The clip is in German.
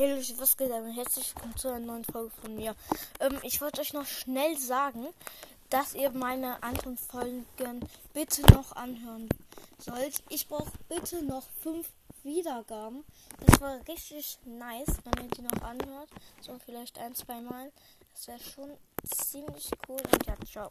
Hey Leute, was geht denn? Herzlich willkommen zu einer neuen Folge von mir. Ähm, ich wollte euch noch schnell sagen, dass ihr meine anderen Folgen bitte noch anhören sollt. Ich brauche bitte noch fünf Wiedergaben. Das war richtig nice, wenn ihr die noch anhört. So vielleicht ein, zwei Mal. Das wäre schon ziemlich cool. Und ja, ciao.